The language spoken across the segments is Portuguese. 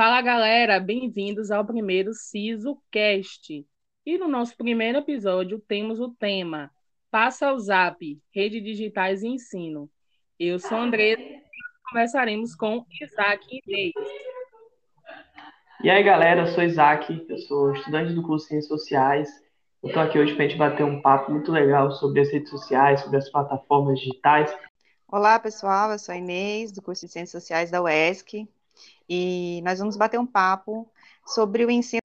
Fala galera, bem-vindos ao primeiro SISOcast. E no nosso primeiro episódio temos o tema Passa o Zap, Rede Digitais e Ensino. Eu sou Andressa e conversaremos com Isaac Inês. E aí galera, eu sou Isaac, eu sou estudante do curso de Ciências Sociais. Eu estou aqui hoje para a gente bater um papo muito legal sobre as redes sociais, sobre as plataformas digitais. Olá pessoal, eu sou a Inês, do curso de Ciências Sociais da UESC e nós vamos bater um papo sobre o ensino.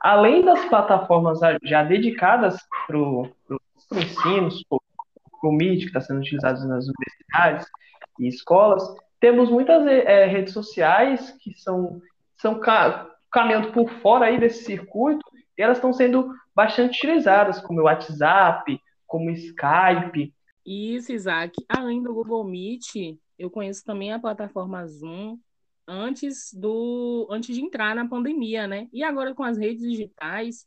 Além das plataformas já dedicadas para o ensino, para o MIT, que está sendo utilizado nas universidades e escolas, temos muitas é, redes sociais que são, são caminhando por fora aí desse circuito e elas estão sendo bastante utilizadas, como o WhatsApp, como o Skype. Isso, Isaac. Além do Google Meet, eu conheço também a plataforma Zoom, antes do antes de entrar na pandemia, né? E agora com as redes digitais,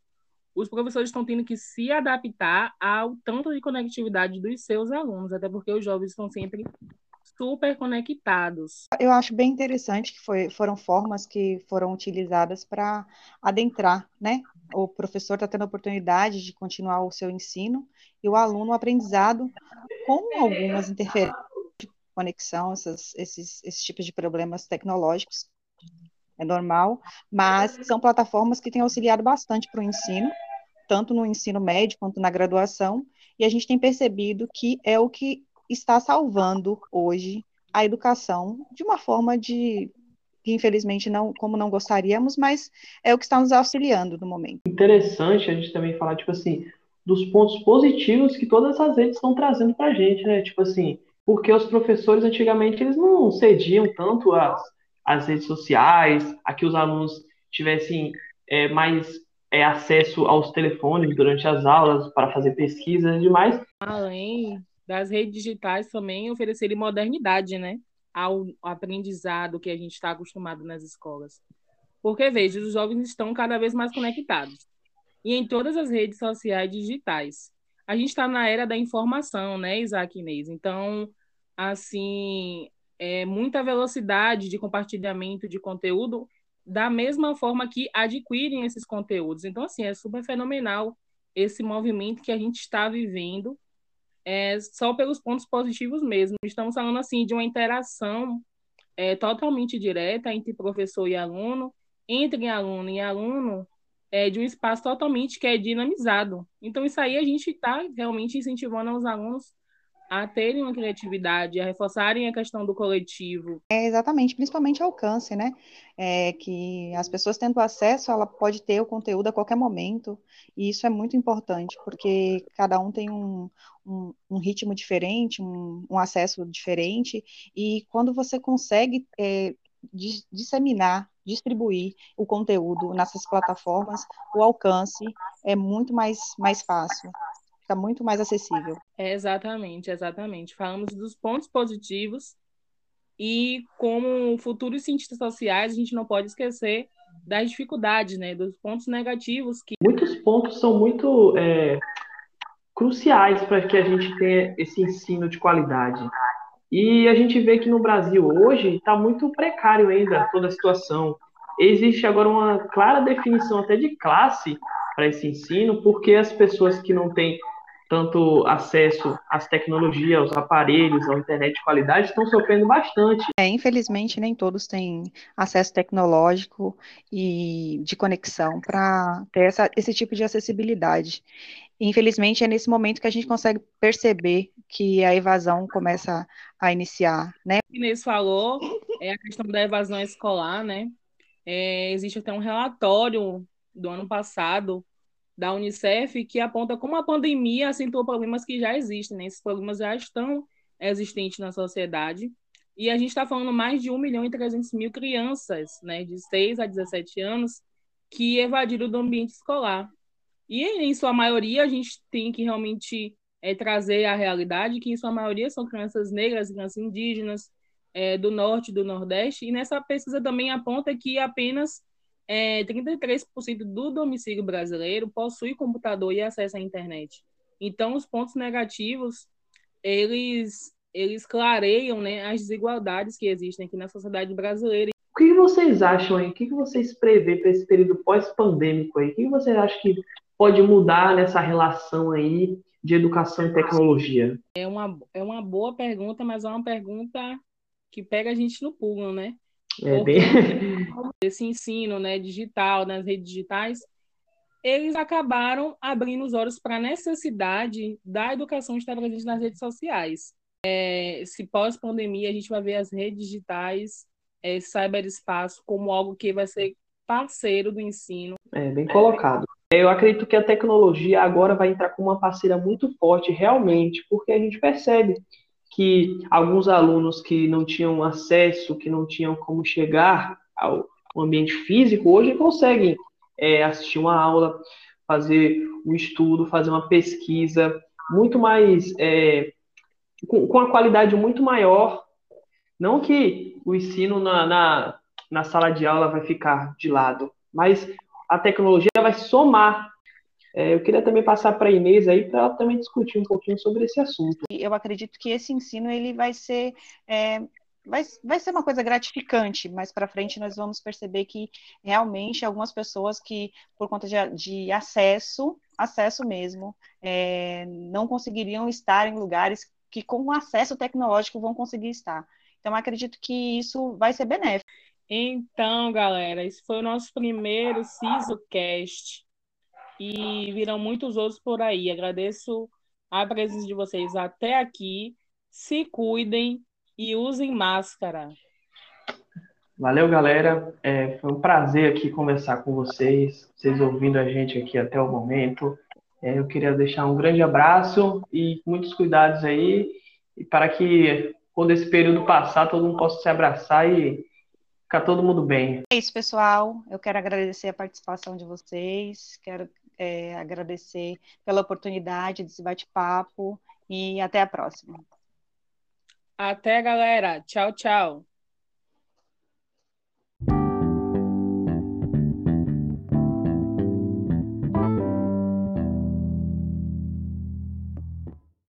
os professores estão tendo que se adaptar ao tanto de conectividade dos seus alunos, até porque os jovens estão sempre super conectados. Eu acho bem interessante que foi, foram formas que foram utilizadas para adentrar, né? O professor está tendo a oportunidade de continuar o seu ensino e o aluno o aprendizado com algumas interferências conexão, essas, esses, esses tipos de problemas tecnológicos, é normal, mas são plataformas que têm auxiliado bastante para o ensino, tanto no ensino médio quanto na graduação, e a gente tem percebido que é o que está salvando hoje a educação de uma forma de que infelizmente não, como não gostaríamos, mas é o que está nos auxiliando no momento. Interessante a gente também falar tipo assim dos pontos positivos que todas as redes estão trazendo para a gente, né? Tipo assim, porque os professores antigamente eles não cediam tanto às, às redes sociais, a que os alunos tivessem é, mais é, acesso aos telefones durante as aulas para fazer pesquisas e demais. Além das redes digitais também oferecerem modernidade, né, ao aprendizado que a gente está acostumado nas escolas. Porque, veja, os jovens estão cada vez mais conectados. E em todas as redes sociais digitais. A gente está na era da informação, né, Isaac Inês? Então, assim, é, muita velocidade de compartilhamento de conteúdo, da mesma forma que adquirem esses conteúdos. Então, assim, é super fenomenal esse movimento que a gente está vivendo, é, só pelos pontos positivos mesmo. Estamos falando, assim, de uma interação é, totalmente direta entre professor e aluno, entre aluno e aluno, é, de um espaço totalmente que é dinamizado. Então, isso aí a gente está realmente incentivando os alunos a terem uma criatividade, a reforçarem a questão do coletivo. É, exatamente, principalmente alcance, né? É, que as pessoas tendo acesso, ela pode ter o conteúdo a qualquer momento, e isso é muito importante, porque cada um tem um, um, um ritmo diferente, um, um, acesso diferente, e quando você consegue é, disseminar, distribuir o conteúdo nessas plataformas, o alcance é muito mais, mais fácil fica muito mais acessível. É, exatamente, exatamente. Falamos dos pontos positivos e como futuros cientistas sociais, a gente não pode esquecer das dificuldades, né, dos pontos negativos que muitos pontos são muito é, cruciais para que a gente tenha esse ensino de qualidade. E a gente vê que no Brasil hoje está muito precário ainda toda a situação. Existe agora uma clara definição até de classe para esse ensino, porque as pessoas que não têm tanto acesso às tecnologias, aos aparelhos, à internet de qualidade, estão sofrendo bastante. É, infelizmente, nem todos têm acesso tecnológico e de conexão para ter essa, esse tipo de acessibilidade. Infelizmente, é nesse momento que a gente consegue perceber que a evasão começa a iniciar, né? O Inês falou é a questão da evasão escolar, né? É, existe até um relatório do ano passado da Unicef que aponta como a pandemia acentuou problemas que já existem, né? esses problemas já estão existentes na sociedade. E a gente está falando mais de 1 milhão e 300 mil crianças, né, de 6 a 17 anos, que evadiram do ambiente escolar. E, em sua maioria, a gente tem que realmente é, trazer a realidade que, em sua maioria, são crianças negras, crianças indígenas, é, do norte do nordeste. E nessa pesquisa também aponta que apenas é, 33% do domicílio brasileiro possui computador e acesso à internet. Então, os pontos negativos, eles, eles clareiam né, as desigualdades que existem aqui na sociedade brasileira. O que vocês acham aí? O que vocês prevê para esse período pós-pandêmico aí? O que vocês acham que pode mudar nessa relação aí de educação e tecnologia? É uma, é uma boa pergunta, mas é uma pergunta que pega a gente no pulo, né? É. Esse ensino né, digital, nas redes digitais, eles acabaram abrindo os olhos para a necessidade da educação estar presente nas redes sociais. É, se pós-pandemia a gente vai ver as redes digitais, é, cyberespaço, como algo que vai ser parceiro do ensino. É, bem colocado. Eu acredito que a tecnologia agora vai entrar como uma parceira muito forte, realmente, porque a gente percebe que alguns alunos que não tinham acesso, que não tinham como chegar ao ambiente físico, hoje conseguem é, assistir uma aula, fazer um estudo, fazer uma pesquisa muito mais é, com, com a qualidade muito maior. Não que o ensino na, na, na sala de aula vai ficar de lado, mas a tecnologia vai somar é, eu queria também passar para a Inês aí para ela também discutir um pouquinho sobre esse assunto. Eu acredito que esse ensino ele vai ser é, vai, vai ser uma coisa gratificante, mas para frente nós vamos perceber que realmente algumas pessoas que, por conta de, de acesso, acesso mesmo, é, não conseguiriam estar em lugares que com acesso tecnológico vão conseguir estar. Então, acredito que isso vai ser benéfico. Então, galera, esse foi o nosso primeiro SISOcast e virão muitos outros por aí. Agradeço a presença de vocês até aqui. Se cuidem e usem máscara. Valeu, galera. É, foi um prazer aqui conversar com vocês, vocês ouvindo a gente aqui até o momento. É, eu queria deixar um grande abraço e muitos cuidados aí, e para que quando esse período passar, todo mundo possa se abraçar e ficar todo mundo bem. É isso, pessoal. Eu quero agradecer a participação de vocês, quero é, agradecer pela oportunidade desse bate-papo e até a próxima. Até, galera. Tchau, tchau.